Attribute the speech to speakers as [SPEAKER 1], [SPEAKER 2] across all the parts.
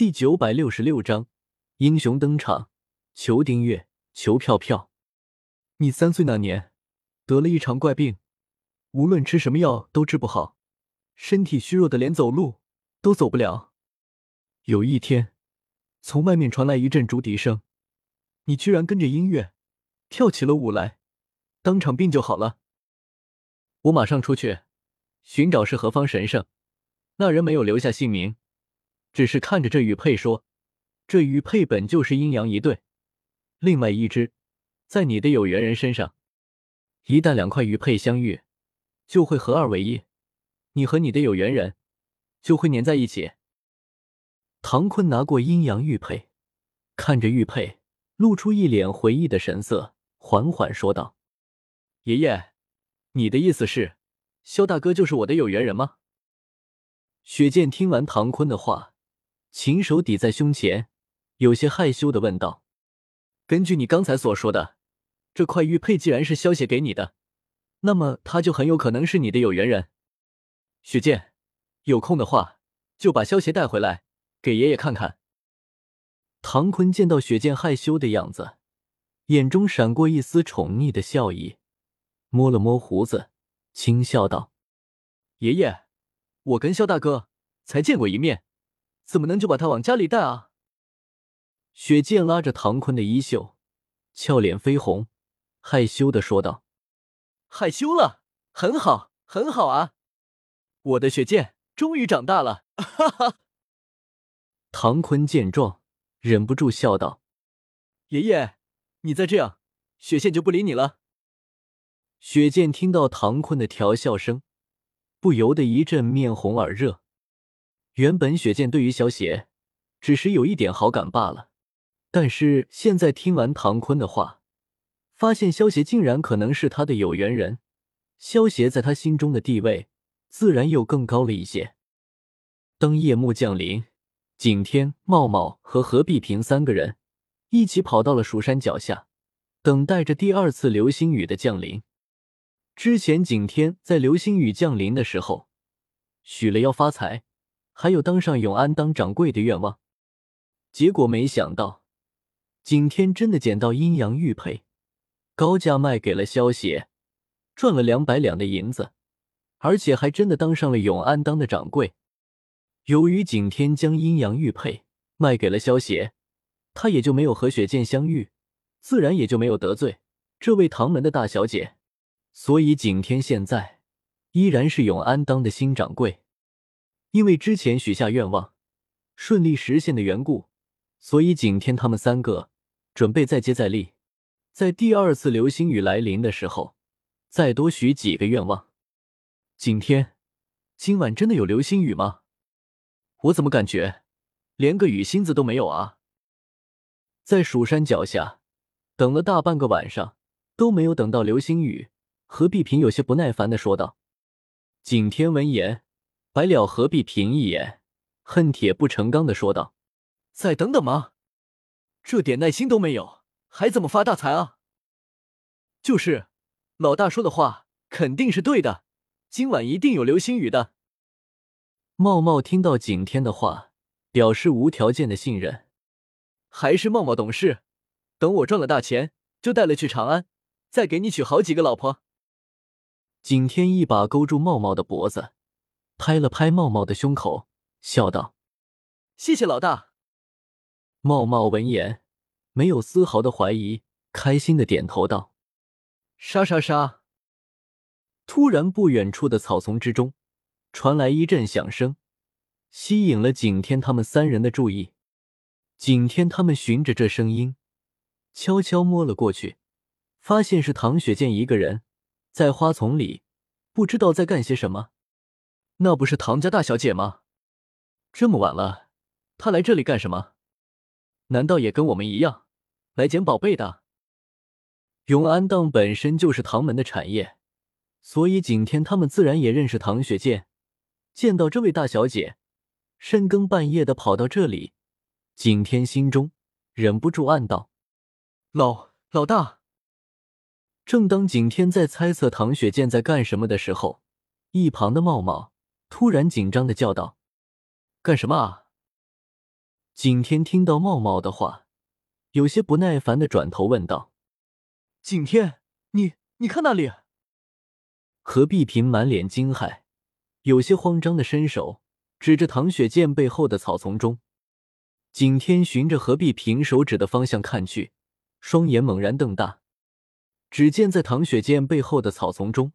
[SPEAKER 1] 第九百六十六章英雄登场，求订阅，求票票。你三岁那年得了一场怪病，无论吃什么药都治不好，身体虚弱的连走路都走不了。有一天，从外面传来一阵竹笛声，你居然跟着音乐跳起了舞来，当场病就好了。我马上出去寻找是何方神圣，那人没有留下姓名。只是看着这玉佩说：“这玉佩本就是阴阳一对，另外一只在你的有缘人身上。一旦两块玉佩相遇，就会合二为一，你和你的有缘人就会粘在一起。”唐坤拿过阴阳玉佩，看着玉佩，露出一脸回忆的神色，缓缓说道：“爷爷，你的意思是，萧大哥就是我的有缘人吗？”雪见听完唐坤的话。琴手抵在胸前，有些害羞的问道：“根据你刚才所说的，这块玉佩既然是萧邪给你的，那么他就很有可能是你的有缘人。雪见，有空的话就把萧邪带回来给爷爷看看。”唐坤见到雪见害羞的样子，眼中闪过一丝宠溺的笑意，摸了摸胡子，轻笑道：“爷爷，我跟萧大哥才见过一面。”怎么能就把他往家里带啊？雪见拉着唐坤的衣袖，俏脸绯红，害羞的说道：“害羞了，很好，很好啊！我的雪见终于长大了。”哈哈。唐坤见状，忍不住笑道：“爷爷，你再这样，雪见就不理你了。”雪见听到唐坤的调笑声，不由得一阵面红耳热。原本雪见对于萧邪只是有一点好感罢了，但是现在听完唐坤的话，发现萧邪竟然可能是他的有缘人，萧邪在他心中的地位自然又更高了一些。当夜幕降临，景天、茂茂和何碧平三个人一起跑到了蜀山脚下，等待着第二次流星雨的降临。之前景天在流星雨降临的时候许了要发财。还有当上永安当掌柜的愿望，结果没想到，景天真的捡到阴阳玉佩，高价卖给了萧邪，赚了两百两的银子，而且还真的当上了永安当的掌柜。由于景天将阴阳玉佩卖给了萧邪，他也就没有和雪见相遇，自然也就没有得罪这位唐门的大小姐，所以景天现在依然是永安当的新掌柜。因为之前许下愿望顺利实现的缘故，所以景天他们三个准备再接再厉，在第二次流星雨来临的时候，再多许几个愿望。景天，今晚真的有流星雨吗？我怎么感觉连个雨星子都没有啊？在蜀山脚下等了大半个晚上都没有等到流星雨，何必平有些不耐烦的说道。景天闻言。白了何必平一眼，恨铁不成钢的说道：“再等等吗？这点耐心都没有，还怎么发大财啊？”就是，老大说的话肯定是对的，今晚一定有流星雨的。茂茂听到景天的话，表示无条件的信任。还是茂茂懂事，等我赚了大钱，就带了去长安，再给你娶好几个老婆。景天一把勾住茂茂的脖子。拍了拍茂茂的胸口，笑道：“谢谢老大。”茂茂闻言，没有丝毫的怀疑，开心的点头道：“沙沙沙！”突然，不远处的草丛之中传来一阵响声，吸引了景天他们三人的注意。景天他们循着这声音，悄悄摸了过去，发现是唐雪见一个人在花丛里，不知道在干些什么。那不是唐家大小姐吗？这么晚了，她来这里干什么？难道也跟我们一样来捡宝贝的？永安当本身就是唐门的产业，所以景天他们自然也认识唐雪见。见到这位大小姐深更半夜的跑到这里，景天心中忍不住暗道：“老老大。”正当景天在猜测唐雪见在干什么的时候，一旁的茂茂。突然紧张的叫道：“干什么啊？”景天听到茂茂的话，有些不耐烦的转头问道：“
[SPEAKER 2] 景天，你你看那里？”
[SPEAKER 1] 何必平满脸惊骇，有些慌张的伸手指着唐雪见背后的草丛中。景天循着何必平手指的方向看去，双眼猛然瞪大。只见在唐雪见背后的草丛中，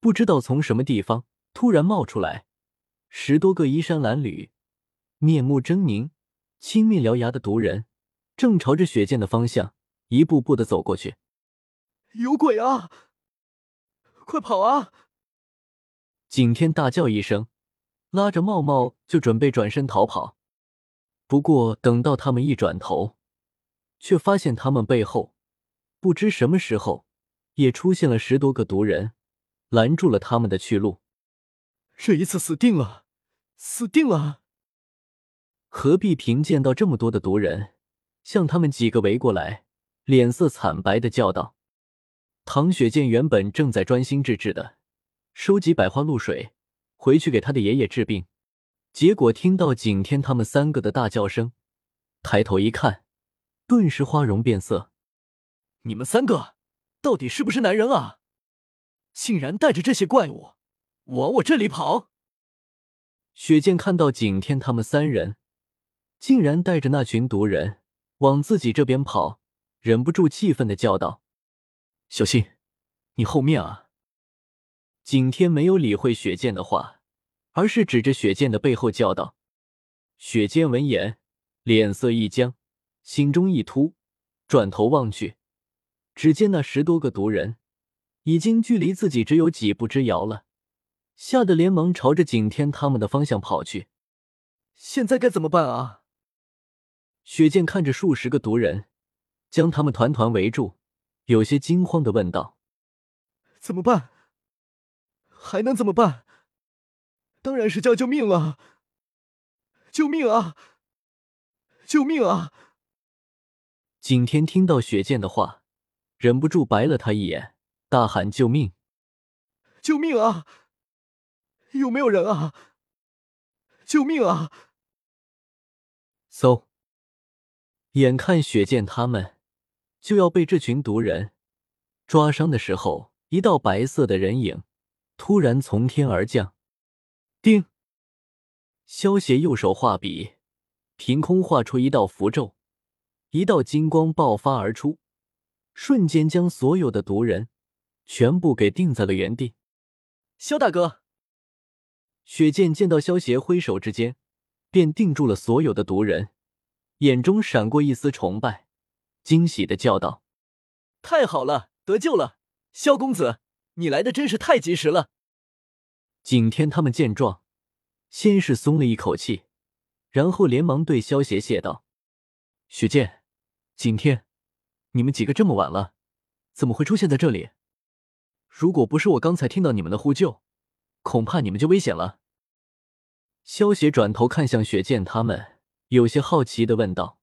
[SPEAKER 1] 不知道从什么地方突然冒出来十多个衣衫褴褛、面目狰狞、青面獠牙的毒人，正朝着雪见的方向一步步的走过去。
[SPEAKER 2] 有鬼啊！快跑啊！
[SPEAKER 1] 景天大叫一声，拉着茂茂就准备转身逃跑。不过等到他们一转头，却发现他们背后。不知什么时候，也出现了十多个毒人，拦住了他们的去路。
[SPEAKER 2] 这一次死定了，死定了！
[SPEAKER 1] 何必平见到这么多的毒人向他们几个围过来，脸色惨白的叫道：“唐雪见原本正在专心致志的收集百花露水，回去给他的爷爷治病，结果听到景天他们三个的大叫声，抬头一看，顿时花容变色。”
[SPEAKER 2] 你们三个到底是不是男人啊？竟然带着这些怪物往我这里跑！
[SPEAKER 1] 雪见看到景天他们三人竟然带着那群毒人往自己这边跑，忍不住气愤的叫道：“
[SPEAKER 2] 小心，你后面啊！”
[SPEAKER 1] 景天没有理会雪见的话，而是指着雪见的背后叫道：“雪见闻言，脸色一僵，心中一突，转头望去。只见那十多个毒人已经距离自己只有几步之遥了，吓得连忙朝着景天他们的方向跑去。
[SPEAKER 2] 现在该怎么办啊？
[SPEAKER 1] 雪见看着数十个毒人将他们团团围住，有些惊慌的问道：“
[SPEAKER 2] 怎么办？还能怎么办？当然是叫救命了！救命啊！救命啊！”
[SPEAKER 1] 景天听到雪见的话。忍不住白了他一眼，大喊：“救命！
[SPEAKER 2] 救命啊！有没有人啊？救命啊！”
[SPEAKER 1] 嗖！眼看雪见他们就要被这群毒人抓伤的时候，一道白色的人影突然从天而降。叮！萧协右手画笔，凭空画出一道符咒，一道金光爆发而出。瞬间将所有的毒人全部给定在了原地。
[SPEAKER 2] 萧大哥，
[SPEAKER 1] 雪见见到萧协挥手之间便定住了所有的毒人，眼中闪过一丝崇拜，惊喜的叫道：“
[SPEAKER 2] 太好了，得救了！萧公子，你来的真是太及时了。”
[SPEAKER 1] 景天他们见状，先是松了一口气，然后连忙对萧协谢道：“雪见，景天。”你们几个这么晚了，怎么会出现在这里？如果不是我刚才听到你们的呼救，恐怕你们就危险了。萧邪转头看向雪见他们，有些好奇的问道：“